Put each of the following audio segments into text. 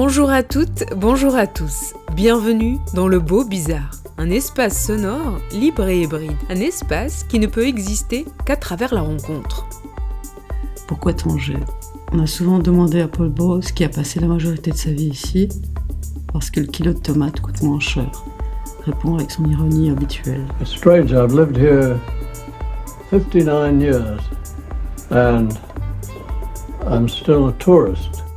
Bonjour à toutes, bonjour à tous. Bienvenue dans le beau bizarre, un espace sonore libre et hybride, un espace qui ne peut exister qu'à travers la rencontre. Pourquoi Tanger On a souvent demandé à Paul Bos, qui a passé la majorité de sa vie ici, parce que le kilo de tomates coûte moins cher. Répond avec son ironie habituelle. It's strange, I've lived here 59 years and I'm still a tourist.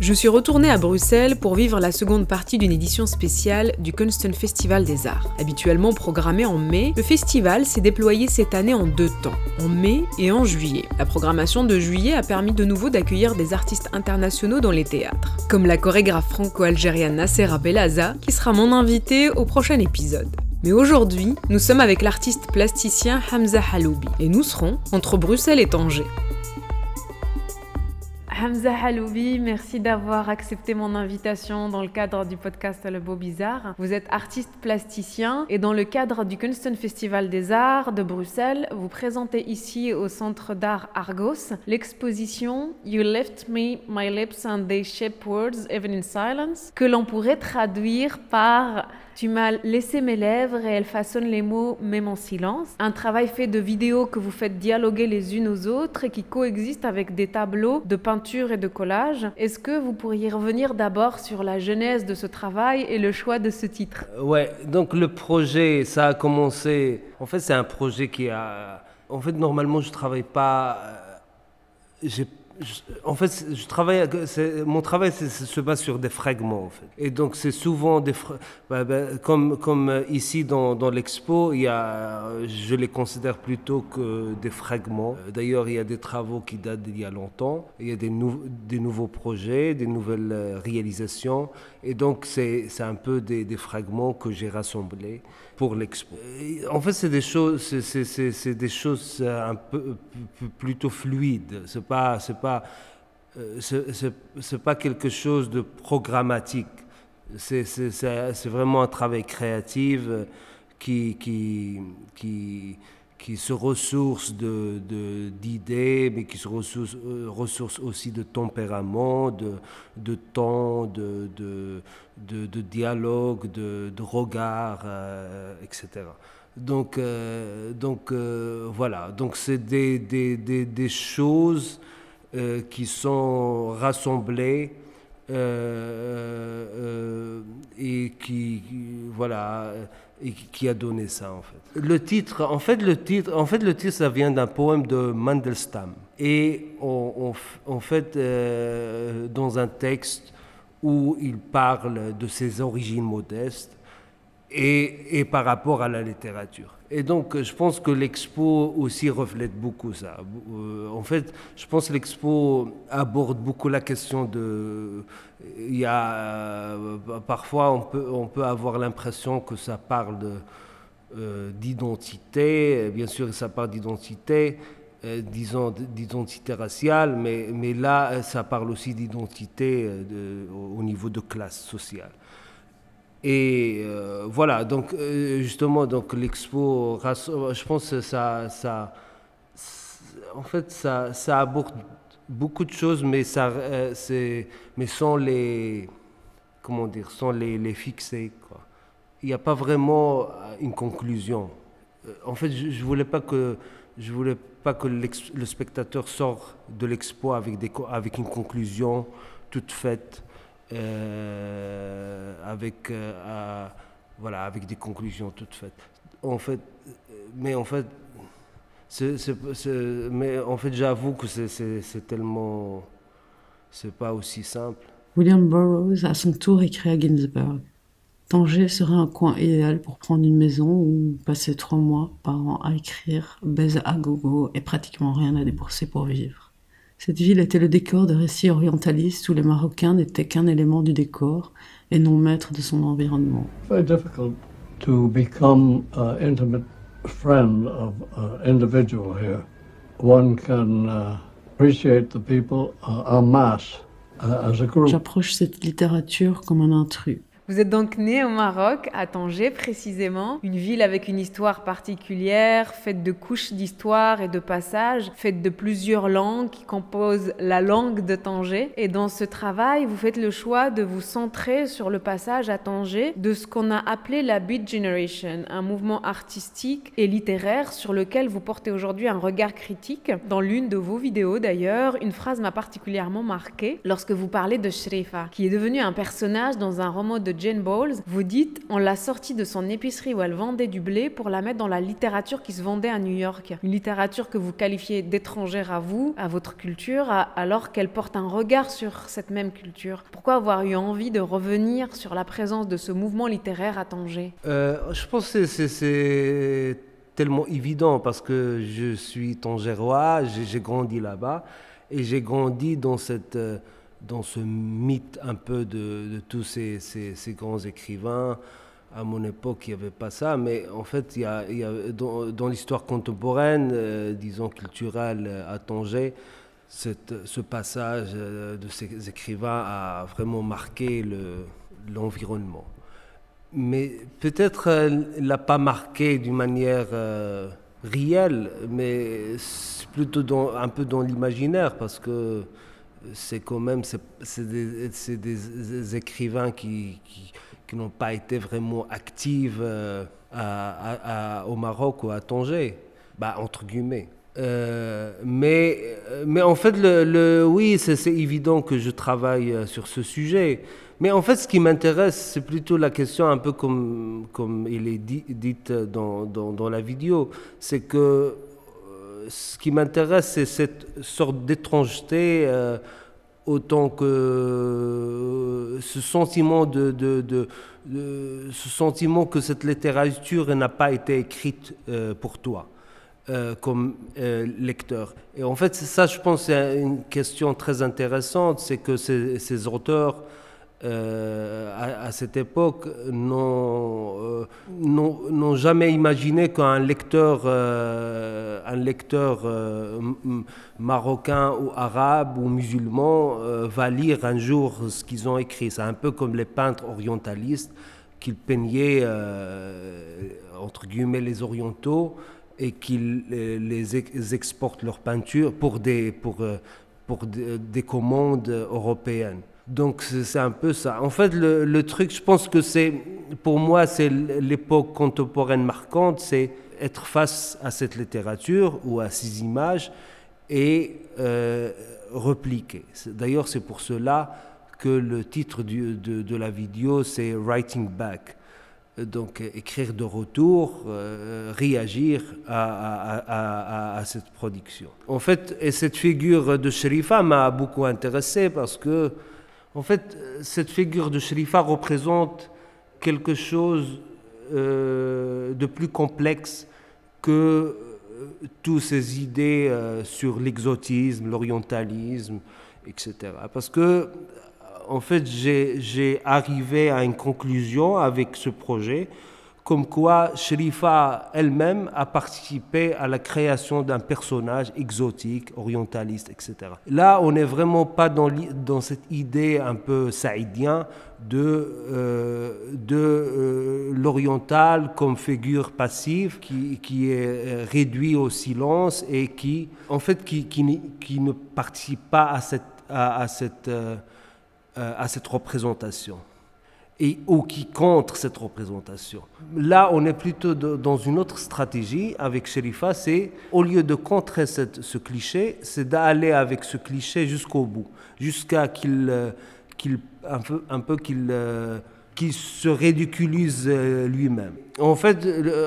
Je suis retournée à Bruxelles pour vivre la seconde partie d'une édition spéciale du Kunsten Festival des Arts. Habituellement programmé en mai, le festival s'est déployé cette année en deux temps, en mai et en juillet. La programmation de juillet a permis de nouveau d'accueillir des artistes internationaux dans les théâtres, comme la chorégraphe franco-algérienne Nassera Belaza, qui sera mon invitée au prochain épisode. Mais aujourd'hui, nous sommes avec l'artiste plasticien Hamza Haloubi, et nous serons entre Bruxelles et Tanger. Hamza Haloubi, merci d'avoir accepté mon invitation dans le cadre du podcast Le Beau Bizarre. Vous êtes artiste plasticien et dans le cadre du Kunsten Festival des Arts de Bruxelles, vous présentez ici au Centre d'Art Argos l'exposition You Left Me My Lips and They Shape Words Even in Silence, que l'on pourrait traduire par tu m'as laissé mes lèvres et elles façonnent les mots même en silence. Un travail fait de vidéos que vous faites dialoguer les unes aux autres et qui coexistent avec des tableaux de peinture et de collage. Est-ce que vous pourriez revenir d'abord sur la genèse de ce travail et le choix de ce titre? Ouais, donc le projet, ça a commencé. En fait, c'est un projet qui a. En fait, normalement, je travaille pas. euh, en fait, mon travail se base sur des fragments. Et donc, c'est souvent des. bah, bah, comme, comme euh, ici dans, dans l'expo, il y a, je les considère plutôt que des fragments. Euh, D'ailleurs, il y a des travaux qui datent d'il y a longtemps. Il y a des, nou- des nouveaux projets, des nouvelles euh, réalisations. Et donc, c'est c'est un peu des, des fragments que j'ai rassemblés Et En fait, c'est des choses, c'est- des choses euh, un peu euh, plutôt fluides. C'est pas, c'est pas, euh, c'est- pas quelque chose de programmatique. C'est vraiment un travail créatif euh, qui, qui, qui, qui se ressource de- de- d'idées, mais qui se ressource, euh, aussi de tempérament, de, de temps, de, de, de, de dialogue, de, de regard, euh, etc. Donc, euh, donc voilà, donc c'est des, des, des, des choses qui sont rassemblées et qui- voilà et qui- a donné ça en fait. Le titre, en fait le titre, en fait le titre ça vient d'un poème de Mandelstam et on, en fait euh, dans un texte où il parle de ses origines modestes et, et par rapport à la littérature. Et donc, euh, je pense que l'expo aussi reflète beaucoup ça. Euh, en fait, je pense que l'expo aborde beaucoup la question de... Il y a, euh, parfois, on peut, avoir l'impression que ça parle de, d'identité. Bien sûr, ça parle d'identité, disons d'identité raciale, mais, là, ça parle aussi d'identité de- au au niveau de classe sociale. Et euh, voilà, donc euh, justement, donc l'expo, je pense que ça, ça, en fait, ça, ça aborde beaucoup de choses, mais ça, euh, c'est, mais sans les, comment dire, sans les, les fixer. Il n'y a pas vraiment une conclusion. En fait, je, je voulais pas que, je voulais pas que le spectateur sort de l'expo avec des, avec une conclusion toute faite avec, euh, voilà, avec des conclusions toutes faites. En fait, euh, mais en fait, en fait, j'avoue que c'est tellement, c'est pas aussi simple. William Burroughs, à son tour, écrit à Ginsberg Tanger serait un coin idéal pour prendre une maison ou passer trois mois par an à écrire, baiser à gogo et pratiquement rien à débourser pour vivre. Cette ville était le décor de récits orientalistes où les Marocains n'étaient qu'un élément du décor et non maître de son environnement. Very difficult to become an intimate friend of an individual here. One can uh, appreciate the people uh, en masse uh, as a group. J'approche cette littérature comme un intrus. Vous êtes donc né au Maroc, à Tanger précisément, une ville avec une histoire particulière, faite de couches d'histoire et de passages, faite de plusieurs langues qui composent la langue de Tanger. Et dans ce travail, vous faites le choix de vous centrer sur le passage à Tanger de ce qu'on a appelé la Beat Generation, un mouvement artistique et littéraire sur lequel vous portez aujourd'hui un regard critique. Dans l'une de vos vidéos d'ailleurs, une phrase m'a particulièrement marqué lorsque vous parlez de Shrifa, qui est devenu un personnage dans un roman de Jane Bowles, vous dites on l'a sortie de son épicerie où elle vendait du blé pour la mettre dans la littérature qui se vendait à New York. Une littérature que vous qualifiez d'étrangère à vous, à votre culture, alors qu'elle porte un regard sur cette même culture. Pourquoi avoir eu envie de revenir sur la présence de ce mouvement littéraire à Tanger? Euh, je pense que c'est- tellement évident parce que je suis tangérois, j'ai j'ai grandi là-bas et j'ai grandi dans, cette, euh, dans ce mythe un peu de, tous ces, grands écrivains. À mon époque, il n'y avait pas ça, mais en fait, il y a, dans, l'histoire contemporaine, euh, disons culturelle euh, à Tanger, ce passage euh, de ces écrivains a vraiment marqué le- l'environnement mais peut-être euh, l'a pas marqué d'une manière réelle, mais plutôt dans- un peu dans l'imaginaire parce que c'est quand même c'est des, des écrivains qui, qui, n'ont pas été vraiment actifs euh, au Maroc ou à Tanger, bah, entre guillemets. Euh, mais, mais en fait, le, le- oui, c'est évident que je travaille euh, sur ce sujet. Mais en fait, ce qui m'intéresse, c'est plutôt la question, un peu comme, comme il est dit, dite dans, dans, dans la vidéo, c'est que ce qui m'intéresse, c'est cette sorte d'étrangeté, euh, autant que euh, ce sentiment de, ce sentiment que cette littérature n'a pas été écrite euh, pour toi. comme lecteur. Et en fait, ça, je pense, c'est une question très intéressante, c'est que ces auteurs, euh, à, cette époque, n'ont euh, jamais imaginé qu'un lecteur, euh, un lecteur euh, marocain ou arabe ou musulman va lire un jour ce qu'ils ont écrit. C'est un peu comme les peintres orientalistes qui peignaient, entre guillemets, les orientaux et qu'ils les ex- exportent leur peinture pour des, pour, pour des commandes européennes. Donc c'est un peu ça. En fait, le, truc, je pense que c'est, pour moi, c'est l'époque contemporaine marquante, c'est être face à cette littérature ou à ces images et euh, repliquer. D'ailleurs, c'est pour cela que le titre de, la vidéo, c'est Writing Back. Donc, écrire de retour, euh, réagir à cette production. En fait, et cette figure de Sherifa m'a beaucoup intéressé parce que, en fait, euh, cette figure de Sherifa représente quelque chose euh, de plus complexe que euh, toutes ces idées sur l'exotisme, l'orientalisme, etc. Parce que, en fait, j'ai arrivé à une conclusion avec ce projet, comme quoi Sherifa elle-même a participé à la création d'un personnage exotique, orientaliste, etc. Là, on n'est vraiment pas dans, cette idée un peu saïdien de, euh, de euh, l'oriental comme figure passive qui, qui est euh, réduit au silence et qui, en fait, qui, qui, ne participe pas à cette, à, cette, à cette représentation et ou qui contre cette représentation. Là, on est plutôt dans une autre stratégie avec Sherifa, c'est au lieu de contrer ce cliché, c'est d'aller avec ce cliché jusqu'au bout, jusqu'à qu'il euh, qu'il un peu, qu'il euh, qu'il se ridiculise euh, lui-même. En fait,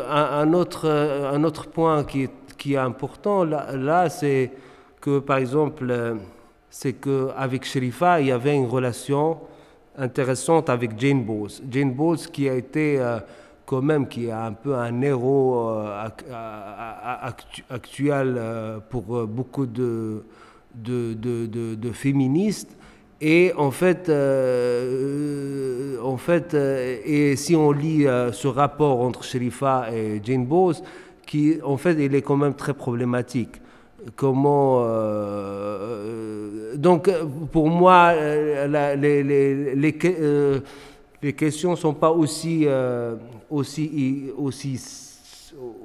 un, autre, un autre point qui est, qui est important là, c'est que, par exemple, c'est qu'avec Sherifa, il y avait une relation intéressante avec Jane Bowles. Jane Bowles qui a été euh, quand même qui est un peu un héros euh, actu- actuel euh, pour euh, beaucoup de, de, de, de, féministes. Et en fait, euh, en fait euh, et si on lit euh, ce rapport entre Sherifa et Jane Bowes, qui en fait, il est quand même très problématique. Comment donc pour moi, la, les, les, les, les, questions ne sont pas aussi aussi aussi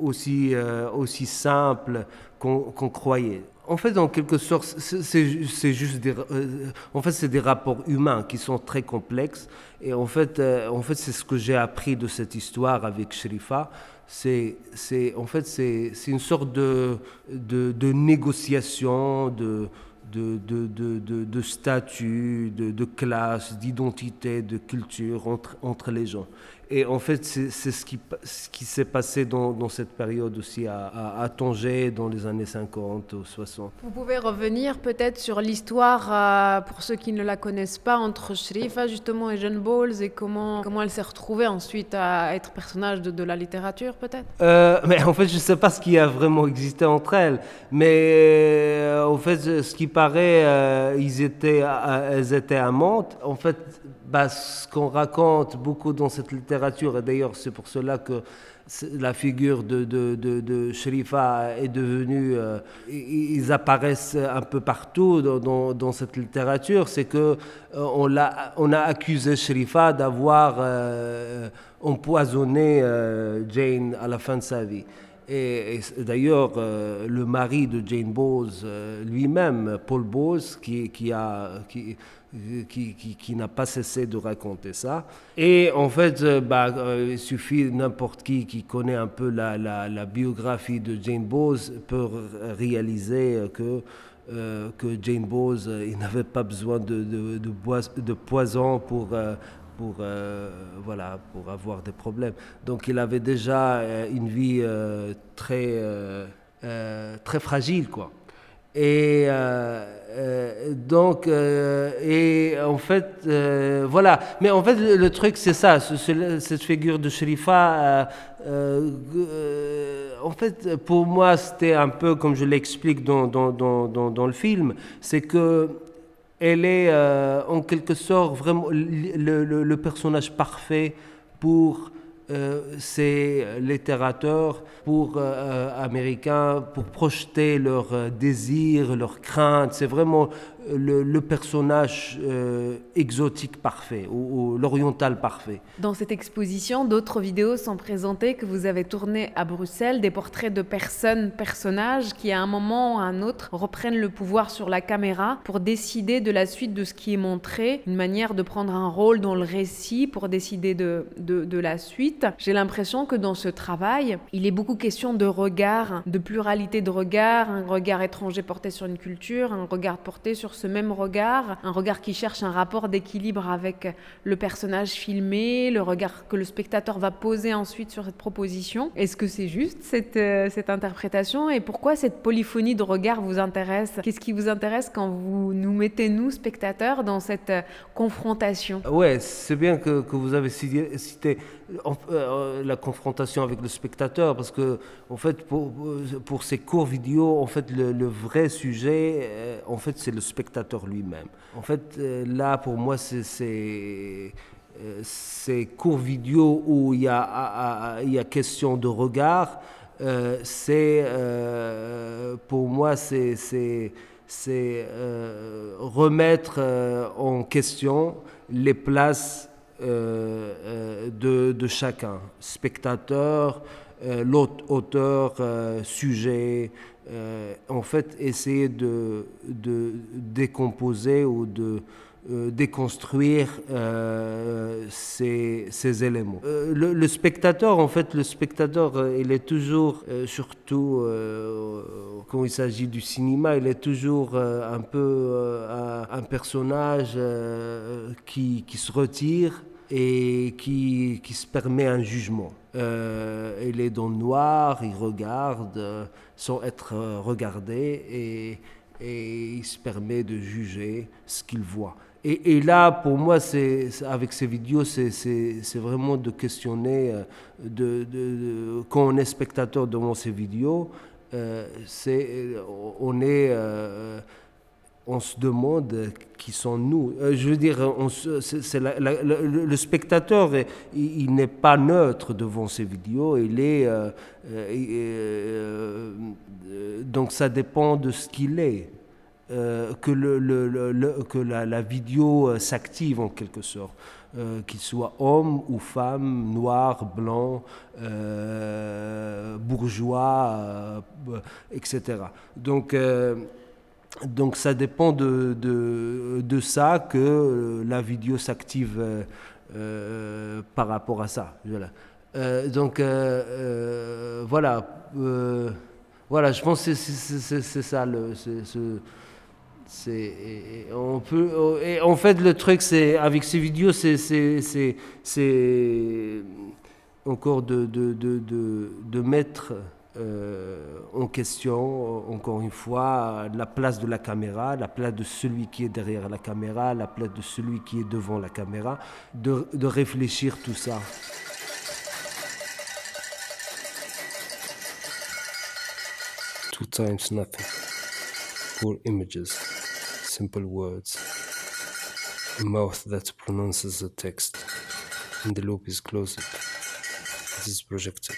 aussi aussi simples qu'on croyait en fait, en quelque sorte, c'est juste des, euh, en fait, c'est des rapports humains qui sont très complexes. Et en fait, euh, en fait, c'est ce que j'ai appris de cette histoire avec Sherifa. C'est, c'est, en fait, c'est, une sorte de, de, de négociation, de, de, de, de, de, statut, de, de classe, d'identité, de culture entre, entre les gens. Et en fait, c'est ce qui, ce qui s'est passé dans, dans, cette période aussi à, à, à, Tanger dans les années 50 ou 60. Vous pouvez revenir peut-être sur l'histoire, euh, pour ceux qui ne la connaissent pas, entre Shrifa justement et Jeanne Bowles et comment, comment elle s'est retrouvée ensuite à être personnage de, de la littérature peut-être? Euh, Mais en fait, je ne sais pas ce qui a vraiment existé entre elles. Mais euh, en fait, ce qui paraît, euh, ils étaient, euh, elles étaient amantes. En fait, bah, ce qu'on raconte beaucoup dans cette littérature, et d'ailleurs c'est pour cela que la figure de, de, de, de est devenue, euh, ils apparaissent un peu partout dans, dans, cette littérature, c'est que euh, on, a, accusé Sherifa d'avoir euh, empoisonné euh, Jane à la fin de sa vie. Et, d'ailleurs, le mari de Jane Bowes lui-même, Paul Bowes, qui, qui a... Qui, qui, qui, n'a pas cessé de raconter ça. Et en fait, bah, euh, il suffit n'importe qui qui connaît un peu la, biographie de Jane Bowes peut réaliser que, euh, Jane Bowes, il n'avait pas besoin de, poison pour... Euh, pour, euh, pour avoir des problèmes. Donc il avait déjà une vie euh, très, euh, très fragile, quoi. Et euh, euh, donc, euh, et en fait, voilà. Mais en fait, le, truc, c'est ça, cette figure de Sherifa. en fait, pour moi, c'était un peu comme je l'explique dans, dans, dans, dans, le film, c'est que elle est en quelque sorte vraiment le, le personnage parfait pour euh, ces littérateurs pour euh, américains pour projeter leurs euh, désirs, leurs craintes. C'est vraiment le, personnage euh, exotique parfait ou, l'oriental parfait. Dans cette exposition, d'autres vidéos sont présentées que vous avez tournées à Bruxelles, des portraits de personnes, personnages qui à un moment ou à un autre reprennent le pouvoir sur la caméra pour décider de la suite de ce qui est montré, une manière de prendre un rôle dans le récit pour décider de, de, de la suite. J'ai l'impression que dans ce travail, il est beaucoup question de regard, de pluralité de regard, un regard étranger porté sur une culture, un regard porté sur ce même regard, un regard qui cherche un rapport d'équilibre avec le personnage filmé, le regard que le spectateur va poser ensuite sur cette proposition. Est-ce que c'est juste cette, euh, cette interprétation? Et pourquoi cette polyphonie de regard vous intéresse? Qu'est-ce qui vous intéresse quand vous nous mettez, nous, spectateurs, dans cette euh, confrontation? Ouais, c'est bien que, que, vous avez cité euh, la confrontation avec le spectateur parce que, en fait, pour, pour ces courts vidéos, en fait, le, le vrai sujet, en fait, c'est le spectateur lui-même. En fait, euh, là, pour moi, c'est ces courts vidéos où il y a, il y a question de regard, euh, c'est, euh, pour moi, c'est euh, remettre euh, en question les places de, de, chacun, spectateur, l'auteur, sujet, euh, en fait essayer de, de décomposer ou de euh, déconstruire euh, ces, éléments. Euh, le, spectateur, en fait, le spectateur, euh, il est toujours, euh, surtout quand il s'agit du cinéma, il est toujours un peu un personnage qui, se retire et qui, se permet un jugement. Euh, il est dans le noir, il regarde euh, sans être euh, regardé et, il se permet de juger ce qu'il voit. Et, là, pour moi, c'est, avec ces vidéos, c'est, vraiment de questionner, euh, de, quand on est spectateur devant ces vidéos, euh, c'est, on est on se demande qui sont nous. Euh, je veux dire, le, spectateur, il, n'est pas neutre devant ces vidéos. Il est, euh, euh, donc ça dépend de ce qu'il est. que, le, que la, vidéo s'active en quelque sorte. qu'il soit homme ou femme, noir, blanc, bourgeois, etc. Donc, donc ça dépend de, ça que euh, la vidéo s'active euh, euh, par rapport à ça. Voilà. donc voilà, voilà, je pense que c'est ça. On peut et en fait le truc c'est avec ces vidéos c'est encore de mettre euh, en question, encore une fois, la place de la caméra, la place de celui qui est derrière la caméra, la place de celui qui est devant la caméra, de, de réfléchir tout ça. Two times nothing. Four images, simple words. A mouth that pronounces the text. And the loop is closed. It is projected.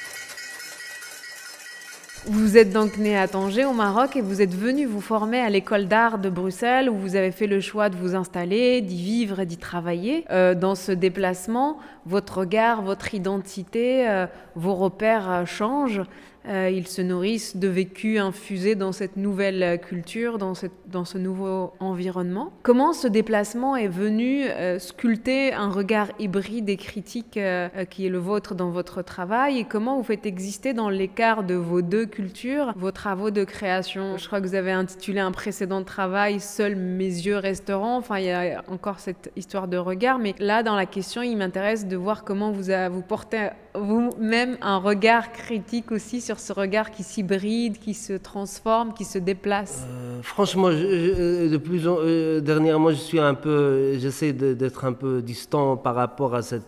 Vous êtes donc né à Tanger, au Maroc, et vous êtes venu vous former à l'école d'art de Bruxelles, où vous avez fait le choix de vous installer, d'y vivre et d'y travailler. Euh, dans ce déplacement, votre regard, votre identité, euh, vos repères euh, changent. Euh, ils se nourrissent de vécus infusés dans cette nouvelle culture, dans, dans ce nouveau environnement. Comment ce déplacement est venu euh, sculpter un regard hybride et critique euh, qui est le vôtre dans votre travail? Et comment vous faites exister dans l'écart de vos deux cultures vos travaux de création? Je crois que vous avez intitulé un précédent travail Seuls mes yeux resteront. Enfin, il y a encore cette histoire de regard, mais là, dans la question, il m'intéresse de voir comment vous, vous portez vous-même un regard critique aussi sur ce regard qui s'hybride, qui se transforme, qui se déplace? Euh, Franchement, de plus en, euh, dernièrement, je suis un peu, j'essaie d'être un peu distant par rapport à cette,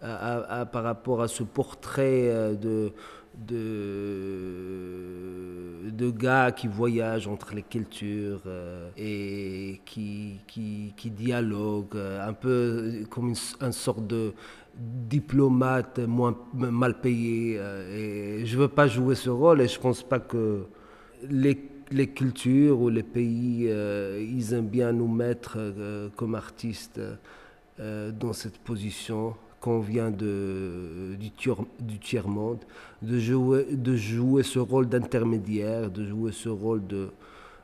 par rapport à ce portrait euh, de de, de gars qui voyagent entre les cultures et qui, qui, qui dialoguent, un peu comme une, une sorte de, diplomate moins mal payé. Euh, et je ne veux pas jouer ce rôle et je ne pense pas que les, les, cultures ou les pays, euh, ils aiment bien nous mettre euh, comme artistes dans cette position qu'on vient de, du, du tiers-monde, de jouer, de jouer ce rôle d'intermédiaire, de jouer ce rôle de,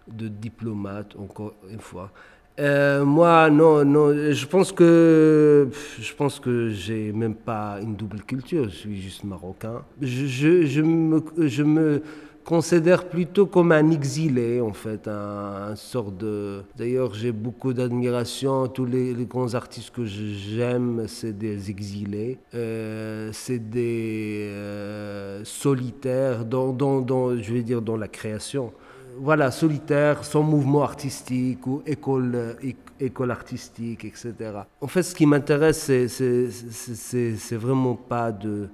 de diplomate, encore une fois. Euh, moi, non, non. Je pense que je pense que j'ai même pas une double culture. Je suis juste marocain. Je, je, me, je me considère plutôt comme un exilé, en fait, un, sort de. D'ailleurs, j'ai beaucoup d'admiration. Tous les, grands artistes que j'aime, c'est des exilés. Euh, c'est des euh, solitaires, dans, dans, dans, je vais dire, dans la création voilà, solitaire, sans mouvement artistique ou école, école artistique, etc. En fait, ce qui m'intéresse, c'est vraiment pas de,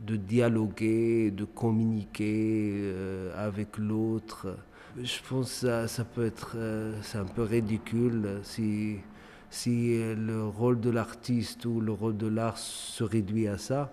de dialoguer, de communiquer euh, avec l'autre. Je pense que ça, peut être euh, c'est un peu ridicule si, si le rôle de l'artiste ou le rôle de l'art se réduit à ça.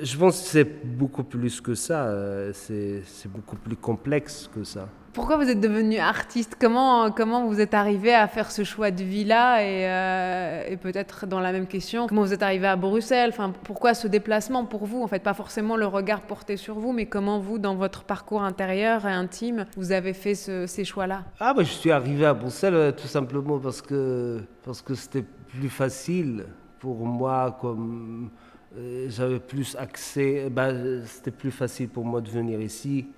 Je pense que c'est beaucoup plus que ça, euh, c'est beaucoup plus complexe que ça. Pourquoi vous êtes devenu artiste? Comment, comment vous êtes arrivé à faire ce choix de vie-là? Et, euh, et peut-être dans la même question, comment vous êtes arrivé à Bruxelles? Enfin, Pourquoi ce déplacement pour vous? En fait, pas forcément le regard porté sur vous, mais comment vous, dans votre parcours intérieur et intime, vous avez fait ces choix-là? Ah, bah, je suis arrivé à Bruxelles euh, tout simplement parce que parce que c'était plus facile pour moi comme euh, j'avais plus accès, bah, c'était plus facile pour moi de venir ici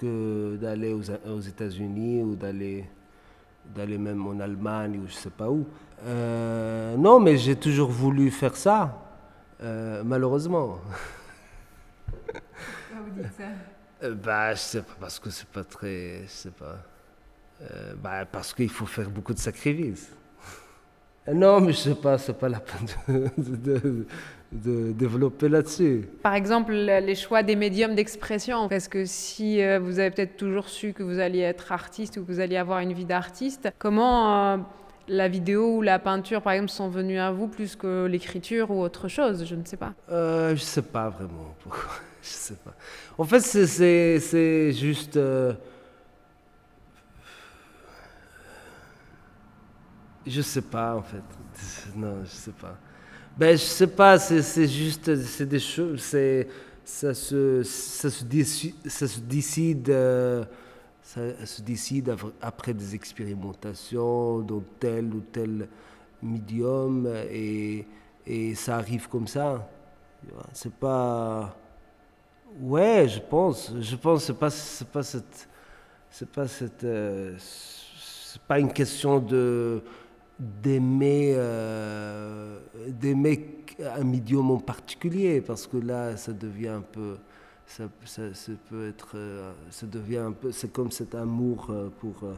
que d'aller aux, États-Unis ou d'aller d'aller même en Allemagne ou je sais pas où. Euh, non, mais j'ai toujours voulu faire ça, euh, malheureusement. Pourquoi vous dites ça? Euh, Bah, je sais pas, parce que c'est pas très, je sais pas. bah, parce qu'il faut faire beaucoup de sacrifices. Non, mais je sais pas, c'est pas la peine de, de- de développer là-dessus. Par exemple, les choix des médiums d'expression. Parce que si euh, vous avez peut-être toujours su que vous alliez être artiste ou que vous alliez avoir une vie d'artiste, comment euh, la vidéo ou la peinture, par exemple, sont venues à vous plus que l'écriture ou autre chose? Je ne sais pas. Euh, je sais pas vraiment pourquoi. Je sais pas. En fait, c'est- juste. Je sais pas en fait. Non, je sais pas. Ben, je sais pas. C'est juste, c'est des choses. C'est ça se ça se décide, ça se décide. euh, après des expérimentations dans tel ou tel médium et, et ça arrive comme ça. C'est pas. Ouais, je pense. Je pense c'est pas, c'est pas cette. C'est pas cette. euh, c'est pas une question de d'aimer euh, un médium en particulier parce que là ça devient un peu ça, peut être euh, ça devient un peu c'est comme cet amour euh, pour euh,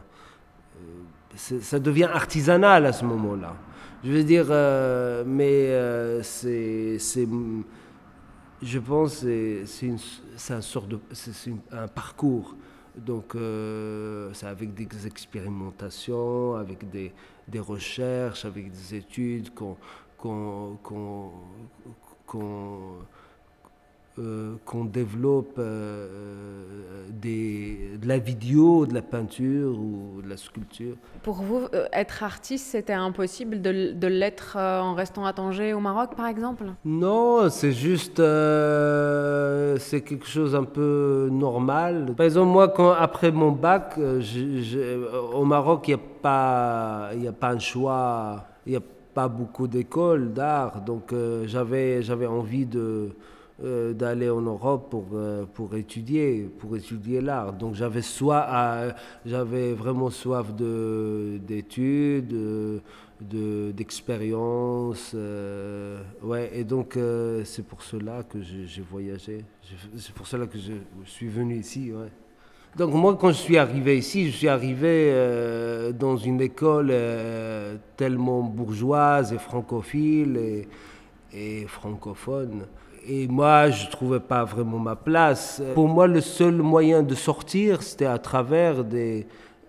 ça devient artisanal à ce moment-là. Je veux dire mais c'est je pense c'est c'est un parcours donc euh, c'est avec des expérimentations avec des, recherches avec des études qu'on euh, qu'on développe euh, des, de la vidéo, de la peinture ou de la sculpture. Pour vous, euh, être artiste, c'était impossible de, l'être euh, en restant à Tanger au Maroc, par exemple? Non, c'est juste, euh, c'est quelque chose un peu normal. Par exemple, moi, quand, après mon bac, euh, je- je- au Maroc, il n'y a, pas- y a pas un choix, il n'y a pas beaucoup d'écoles d'art, donc euh, j'avais, j'avais envie de, euh, d'aller en Europe pour, euh, pour étudier, pour étudier l'art. Donc j'avais soit, j'avais vraiment soif de, d'études, euh, de, d'expérience. euh, ouais, et donc euh, c'est pour cela que j'ai, voyagé. C'est pour cela que je, suis venu ici. Ouais. Donc moi, quand je suis arrivé ici, je suis arrivé euh, dans une école euh, tellement bourgeoise et francophile et, et francophone. Et moi, je ne trouvais pas vraiment ma place. Pour moi, le seul moyen de sortir, c'était à travers des,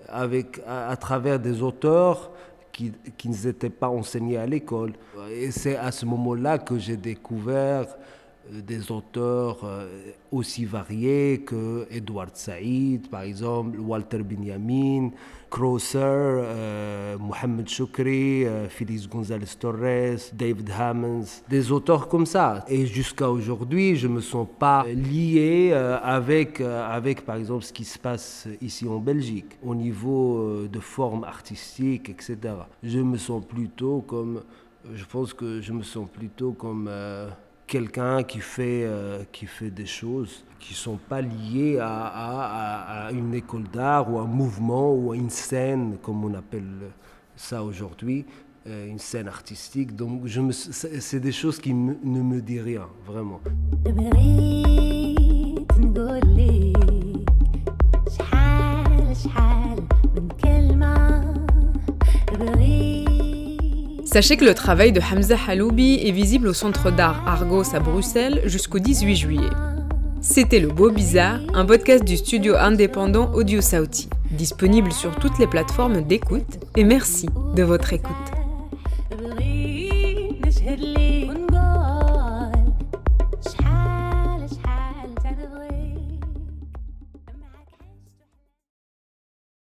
avec, à, travers des auteurs qui, qui n'étaient pas enseignés à l'école. Et c'est à ce moment-là que j'ai découvert des auteurs euh, aussi variés que Edward Saïd, par exemple, Walter Benjamin, Crosser, euh, Mohamed Choukri, euh, Félix González Torres, David Hammonds, des auteurs comme ça. Et jusqu'à aujourd'hui, je ne me sens pas lié euh, avec, euh, avec, par exemple, ce qui se passe ici en Belgique, au niveau euh, de forme artistique, etc. Je me sens plutôt comme, je pense que je me sens plutôt comme... quelqu'un qui fait, euh, qui fait des choses qui ne sont pas liées à, à- une école d'art ou à un mouvement ou à une scène, comme on appelle ça aujourd'hui, euh, une scène artistique. Donc c'est des choses qui ne me disent rien, vraiment. Sachez que le travail de Hamza Haloubi est visible au Centre d'art Argos à Bruxelles jusqu'au 18 juillet. C'était Le Beau Bizarre, un podcast du studio indépendant Audio Sauti, disponible sur toutes les plateformes d'écoute, et merci de votre écoute.